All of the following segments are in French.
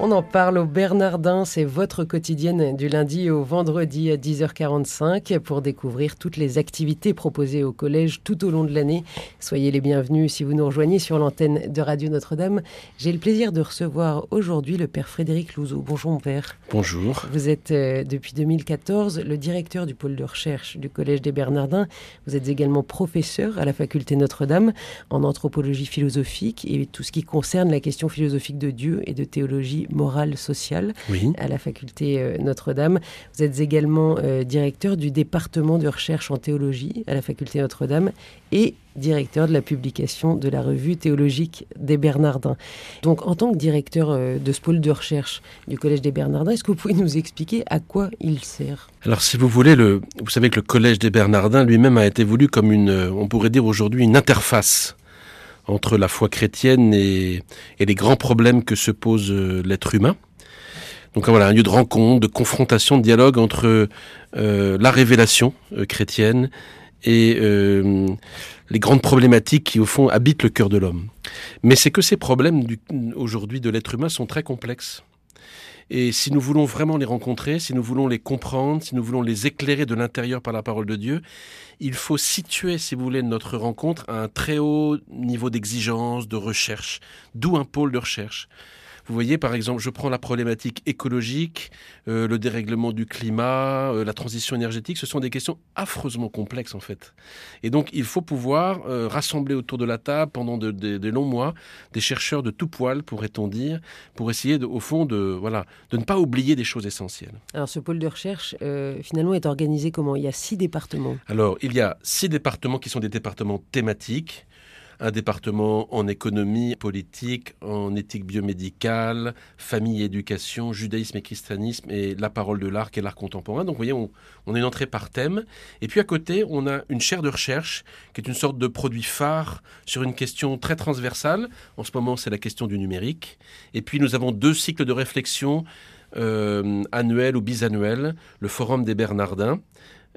On en parle au Bernardin, c'est votre quotidienne du lundi au vendredi à 10h45 pour découvrir toutes les activités proposées au collège tout au long de l'année. Soyez les bienvenus si vous nous rejoignez sur l'antenne de Radio Notre-Dame. J'ai le plaisir de recevoir aujourd'hui le père Frédéric Louzeau. Bonjour mon père. Bonjour. Vous êtes euh, depuis 2014 le directeur du pôle de recherche du collège des Bernardins. Vous êtes également professeur à la faculté Notre-Dame en anthropologie philosophique et tout ce qui concerne la question philosophique de Dieu et de théologie morale sociale à la faculté euh, Notre-Dame. Vous êtes également euh, directeur du département de recherche en théologie à la faculté Notre-Dame et directeur de la publication de la revue théologique des Bernardins. Donc en tant que directeur euh, de ce pôle de recherche du Collège des Bernardins, est-ce que vous pouvez nous expliquer à quoi il sert? Alors si vous voulez, le, vous savez que le Collège des Bernardins lui-même a été voulu comme une, on pourrait dire aujourd'hui, une interface entre la foi chrétienne et, les grands problèmes que se pose euh, l'être humain. Donc voilà, un lieu de rencontre, de confrontation, de dialogue entre euh, la révélation euh, chrétienne et les grandes problématiques qui au fond habitent le cœur de l'homme. Mais c'est que ces problèmes aujourd'hui de l'être humain sont très complexes. Et si nous voulons vraiment les rencontrer, si nous voulons les comprendre, si nous voulons les éclairer de l'intérieur par la parole de Dieu, il faut situer, si vous voulez, notre rencontre à un très haut niveau d'exigence, de recherche, d'où un pôle de recherche. Vous voyez, par exemple, je prends la problématique écologique, euh, le dérèglement du climat, euh, la transition énergétique. Ce sont des questions affreusement complexes, en fait. Et donc, il faut pouvoir euh, rassembler autour de la table pendant de, longs mois des chercheurs de tout poil, pourrait-on dire, pour essayer, au fond, de, voilà, de ne pas oublier des choses essentielles. Alors, ce pôle de recherche, finalement, est organisé comment? Il y a six départements. Alors, il y a six départements qui sont des départements thématiques un département en économie politique, en éthique biomédicale, famille et éducation, judaïsme et christianisme et la parole de l'art et l'art contemporain. Donc vous voyez, on, on, est entré par thème. Et puis à côté, on a une chaire de recherche qui est une sorte de produit phare sur une question très transversale. En ce moment, c'est la question du numérique. Et puis nous avons deux cycles de réflexion euh, annuels ou bisannuels, le Forum des Bernardins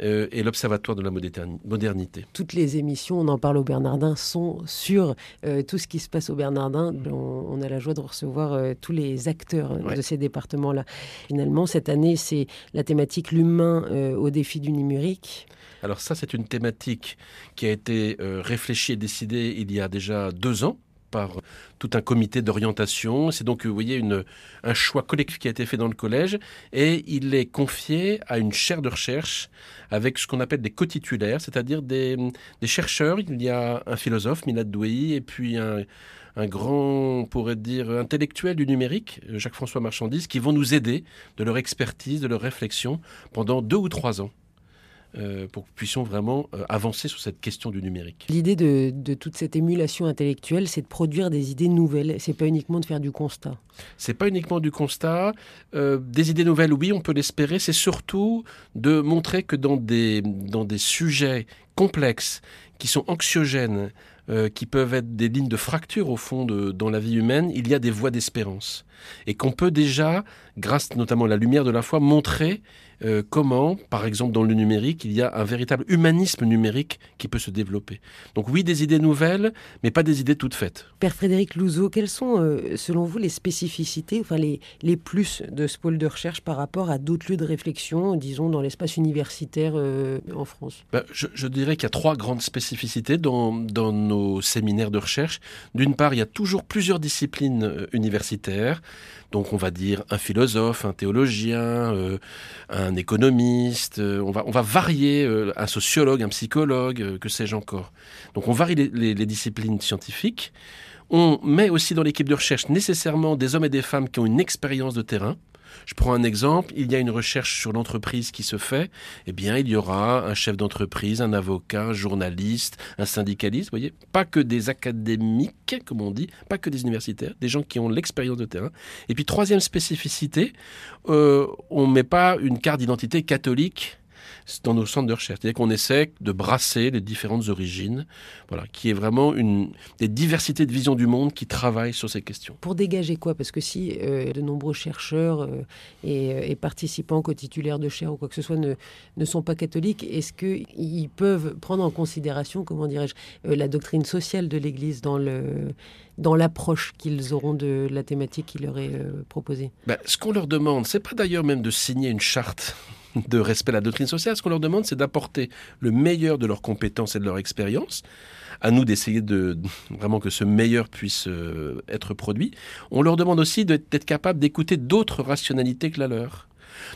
euh, et l'Observatoire de la modernité. Toutes les émissions, on en parle au Bernardin, sont sur euh, tout ce qui se passe au Bernardin. On, a la joie de recevoir euh, tous les acteurs de ces départements-là. Finalement, cette année, c'est la thématique l'humain au défi du numérique. Alors ça, c'est une thématique qui a été réfléchie et décidée il y a déjà deux ans par tout un comité d'orientation. C'est donc, vous voyez, une, un choix collectif qui a été fait dans le collège et il est confié à une chaire de recherche avec ce qu'on appelle des co-titulaires, c'est-à-dire des, des, chercheurs. Il y a un philosophe, Milad Douai, et puis un, un grand, on pourrait dire, intellectuel du numérique, Jacques-François Marchandise, qui vont nous aider de leur expertise, de leur réflexion pendant deux ou trois ans. Euh, pour que nous puissions vraiment euh, avancer sur cette question du numérique. L'idée de, toute cette émulation intellectuelle, c'est de produire des idées nouvelles. C'est pas uniquement de faire du constat. C'est pas uniquement du constat. Euh, des idées nouvelles, oui, on peut l'espérer. C'est surtout de montrer que dans des, dans des sujets complexes, qui sont anxiogènes, qui peuvent être des lignes de fracture au fond de, dans la vie humaine, il y a des voies d'espérance. Et qu'on peut déjà, grâce notamment à la lumière de la foi, montrer euh, comment, par exemple dans le numérique, il y a un véritable humanisme numérique qui peut se développer? Donc oui, des idées nouvelles, mais pas des idées toutes faites. Père Frédéric Louzeau, quelles sont, euh, selon vous, les spécificités, enfin les, les plus de ce pôle de recherche par rapport à d'autres lieux de réflexion, disons, dans l'espace universitaire euh, en France? Ben, je, dirais qu'il y a trois grandes spécificités dans, dans nos séminaires de recherche. D'une part, il y a toujours plusieurs disciplines universitaires. Donc on va dire un philosophe, un théologien, un un économiste, euh, on, va, on va varier euh, un sociologue, un psychologue, euh, que sais-je encore. Donc on varie les, les disciplines scientifiques. On met aussi dans l'équipe de recherche nécessairement des hommes et des femmes qui ont une expérience de terrain. Je prends un exemple, il y a une recherche sur l'entreprise qui se fait, eh bien il y aura un chef d'entreprise, un avocat, un journaliste, un syndicaliste, voyez, pas que des académiques, comme on dit, pas que des universitaires, des gens qui ont l'expérience de terrain. Et puis troisième spécificité, euh, on ne met pas une carte d'identité catholique dans nos centres de recherche. C'est-à-dire qu'on essaie de brasser les différentes origines, voilà, qui est vraiment une des diversités de visions du monde qui travaillent sur ces questions. Pour dégager quoi? Parce que si euh, de nombreux chercheurs euh, et, participants co-titulaires de chaires ou quoi que ce soit ne, ne sont pas catholiques, est-ce qu'ils peuvent prendre en considération, comment dirais-je, la doctrine sociale de l'Église dans le dans l'approche qu'ils auront de la thématique qui leur est proposée? Ben, Ce qu'on leur demande, c'est pas d'ailleurs même de signer une charte de respect à la doctrine sociale. Ce qu'on leur demande, c'est d'apporter le meilleur de leurs compétences et de leur expérience. À nous d'essayer de vraiment que ce meilleur puisse euh, être produit. On leur demande aussi d'être capable d'écouter d'autres rationalités que la leur.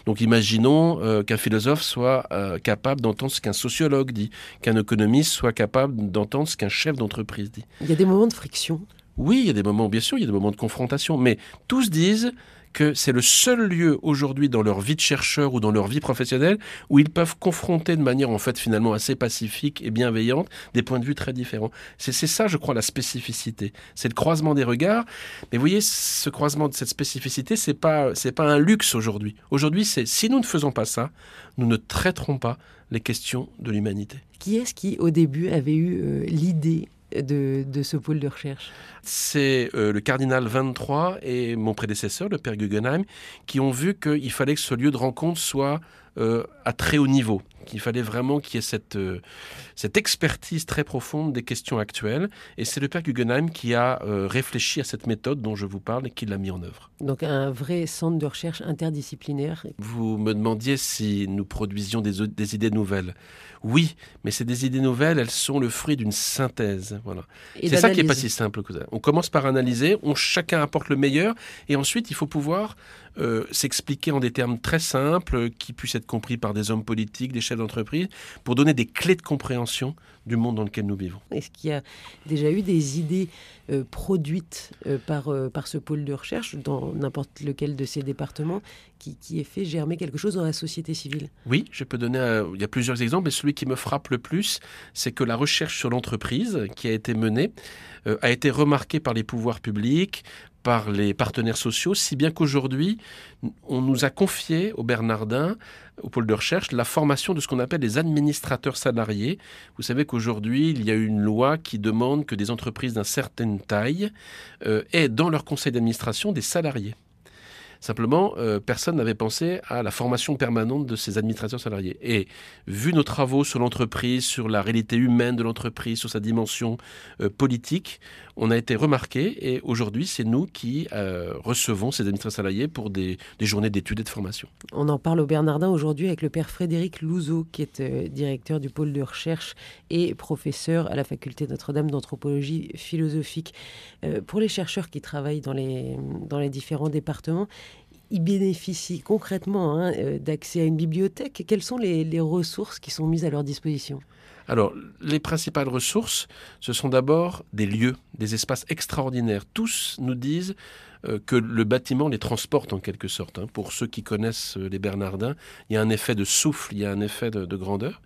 Donc imaginons euh, qu'un philosophe soit euh, capable d'entendre ce qu'un sociologue dit, qu'un économiste soit capable d'entendre ce qu'un chef d'entreprise dit. Il y a des moments de friction. Oui, il y a des moments, bien sûr, il y a des moments de confrontation, mais tous disent que c'est le seul lieu aujourd'hui dans leur vie de chercheur ou dans leur vie professionnelle où ils peuvent confronter de manière en fait finalement assez pacifique et bienveillante des points de vue très différents. C'est ça, je crois, la spécificité. C'est le croisement des regards. Mais vous voyez, ce croisement de cette spécificité, c'est pas pas un luxe aujourd'hui. Aujourd'hui, c'est si nous ne faisons pas ça, nous ne traiterons pas les questions de l'humanité. Qui est-ce qui, au début, avait eu euh, l'idée de, ce pôle de recherche C'est euh, le cardinal 23 et mon prédécesseur, le père Guggenheim, qui ont vu qu'il fallait que ce lieu de rencontre soit à très haut niveau, qu'il fallait vraiment qu'il y ait cette, euh, cette expertise très profonde des questions actuelles. Et c'est le père Guggenheim qui a réfléchi à cette méthode dont je vous parle et qui l'a mis en œuvre. Donc un vrai centre de recherche interdisciplinaire. Vous me demandiez si nous produisions des, des idées nouvelles. Oui, mais c'est des idées nouvelles, elles sont le fruit d'une synthèse. Voilà. C'est ça qui n'est pas si simple que ça. On commence par analyser, on, chacun apporte le meilleur, et ensuite il faut pouvoir euh, s'expliquer en des termes très simples, qui puissent être compris par des hommes politiques, des chefs d'entreprise, pour donner des clés de compréhension du monde dans lequel nous vivons. Est-ce qu'il y a déjà eu des idées euh, produites euh, par, par ce pôle de recherche dans n'importe lequel de ces départements qui, qui ait fait germer quelque chose dans la société civile Oui, je peux donner, il y a plusieurs exemples, mais celui qui me frappe le plus, c'est que la recherche sur l'entreprise qui a été menée a été remarquée par les pouvoirs publics, par les partenaires sociaux, si bien qu'aujourd'hui, on nous a confié au Bernardin, au pôle de recherche, la formation de ce qu'on appelle les administrateurs salariés. Vous savez qu'aujourd'hui, il y a une loi qui demande que des entreprises d'une certaine taille euh, aient dans leur conseil d'administration des salariés. Simplement, euh, personne n'avait pensé à la formation permanente de ces administrateurs salariés. Et vu nos travaux sur l'entreprise, sur la réalité humaine de l'entreprise, sur sa dimension euh, politique, on a été remarqué et aujourd'hui, c'est nous qui euh, recevons ces administrateurs salariés pour des, journées d'études et de formation. On en parle au Bernardin aujourd'hui avec le père Frédéric Louzeau, qui est directeur du pôle de recherche et professeur à la faculté Notre-Dame d'anthropologie philosophique. pour les chercheurs qui travaillent dans les, dans les différents départements, ils bénéficient concrètement hein, euh, d'accès à une bibliothèque. Quelles sont les, ressources qui sont mises à leur disposition? Alors, les principales ressources, ce sont d'abord des lieux, des espaces extraordinaires. Tous nous disent euh, que le bâtiment les transporte en quelque sorte. Hein. Pour ceux qui connaissent euh, les Bernardins, il y a un effet de souffle, il y a un effet de grandeur.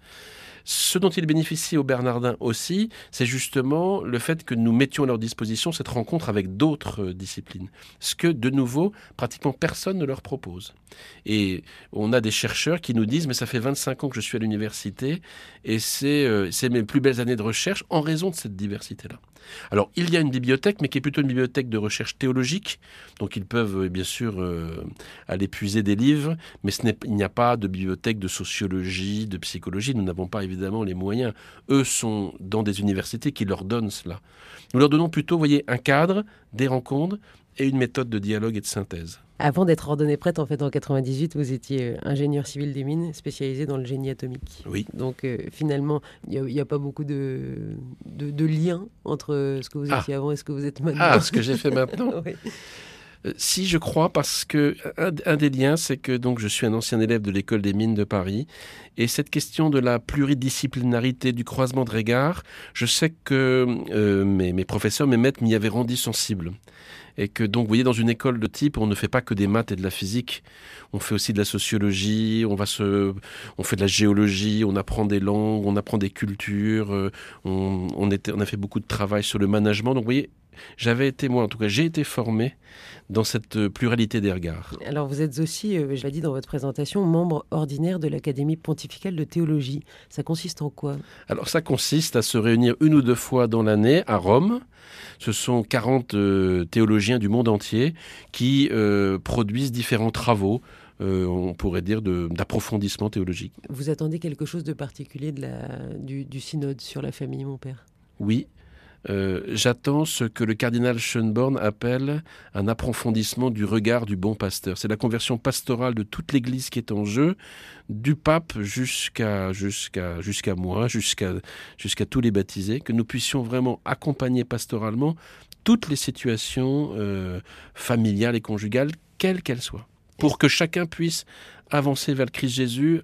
Ce dont ils bénéficient aux Bernardins aussi, c'est justement le fait que nous mettions à leur disposition cette rencontre avec d'autres euh, disciplines. Ce que, de nouveau, pratiquement personne ne leur propose. Et on a des chercheurs qui nous disent, mais ça fait 25 ans que je suis à l'université et euh, c'est mes plus belles années de recherche en raison de cette diversité-là. Alors, il y a une bibliothèque, mais qui est plutôt une bibliothèque de recherche théologique. Donc, ils peuvent euh, bien sûr aller puiser des livres, mais il n'y a pas de bibliothèque de sociologie, de psychologie. Nous n'avons pas évidemment les moyens. Eux sont dans des universités qui leur donnent cela. Nous leur donnons plutôt, vous voyez, un cadre, des rencontres et une méthode de dialogue et de synthèse. Avant d'être ordonné prêtre, en fait, en 98, vous étiez euh, ingénieur civil des mines, spécialisé dans le génie atomique. Oui. Donc, euh, finalement, il n'y a, pas beaucoup de, de, liens entre ce que vous ah. étiez avant et ce que vous êtes maintenant. Ah, ce que j'ai fait maintenant oui. Euh, si je crois, parce que un, des liens, c'est que donc je suis un ancien élève de l'école des mines de Paris, et cette question de la pluridisciplinarité, du croisement de regards, je sais que mes, mes, professeurs, mes maîtres m'y avaient rendu sensible et que donc, vous voyez, dans une école de type, on ne fait pas que des maths et de la physique, on fait aussi de la sociologie, on va se, on fait de la géologie, on apprend des langues, on apprend des cultures, euh, on, on, était, on a fait beaucoup de travail sur le management. Donc, vous voyez, j'avais été, moi en tout cas, j'ai été formé dans cette euh, pluralité des regards. Alors vous êtes aussi, euh, je l'ai dit dans votre présentation, membre ordinaire de l'Académie pontificale de théologie. Ça consiste en quoi? Alors ça consiste à se réunir une ou deux fois dans l'année à Rome. Ce sont 40 euh, théologiens du monde entier qui produisent différents travaux on pourrait dire, d'approfondissement théologique. Vous attendez quelque chose de particulier de la, du, du, synode sur la famille, mon père? Oui, euh, j'attends ce que le cardinal Schönborn appelle un approfondissement du regard du bon pasteur. C'est la conversion pastorale de toute l'Église qui est en jeu, du pape jusqu'à moi, jusqu'à jusqu'à tous les baptisés, que nous puissions vraiment accompagner pastoralement toutes les situations euh, familiales et conjugales, quelles qu'elles soient, pour que chacun puisse avancer vers le Christ Jésus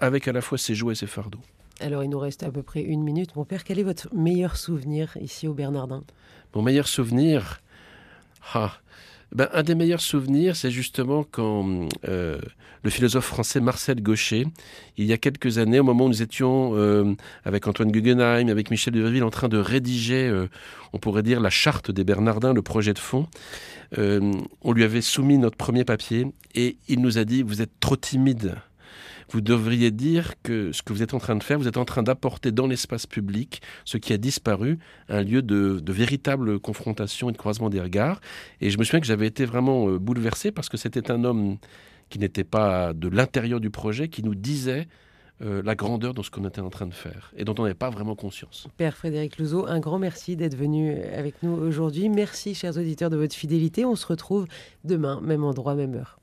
avec à la fois ses joies et ses fardeaux. Alors, il nous reste à peu près une minute. Mon père, quel est votre meilleur souvenir ici au Bernardin? Mon meilleur souvenir? Ah, ben, Un des meilleurs souvenirs, c'est justement quand euh, le philosophe français Marcel Gaucher, il y a quelques années, au moment où nous étions euh, avec Antoine Guggenheim, avec Michel de Verville, en train de rédiger, euh, on pourrait dire, la charte des Bernardins, le projet de fond, on lui avait soumis notre premier papier et il nous a dit, vous êtes trop timide vous devriez dire que ce que vous êtes en train de faire, vous êtes en train d'apporter dans l'espace public ce qui a disparu, un lieu de, véritable confrontation et de croisement des regards. Et je me souviens que j'avais été vraiment euh, bouleversé parce que c'était un homme qui n'était pas de l'intérieur du projet, qui nous disait euh, la grandeur de ce qu'on était en train de faire et dont on n'avait pas vraiment conscience. Père Frédéric Louzeau, un grand merci d'être venu avec nous aujourd'hui. Merci, chers auditeurs, de votre fidélité. On se retrouve demain, même endroit, même heure.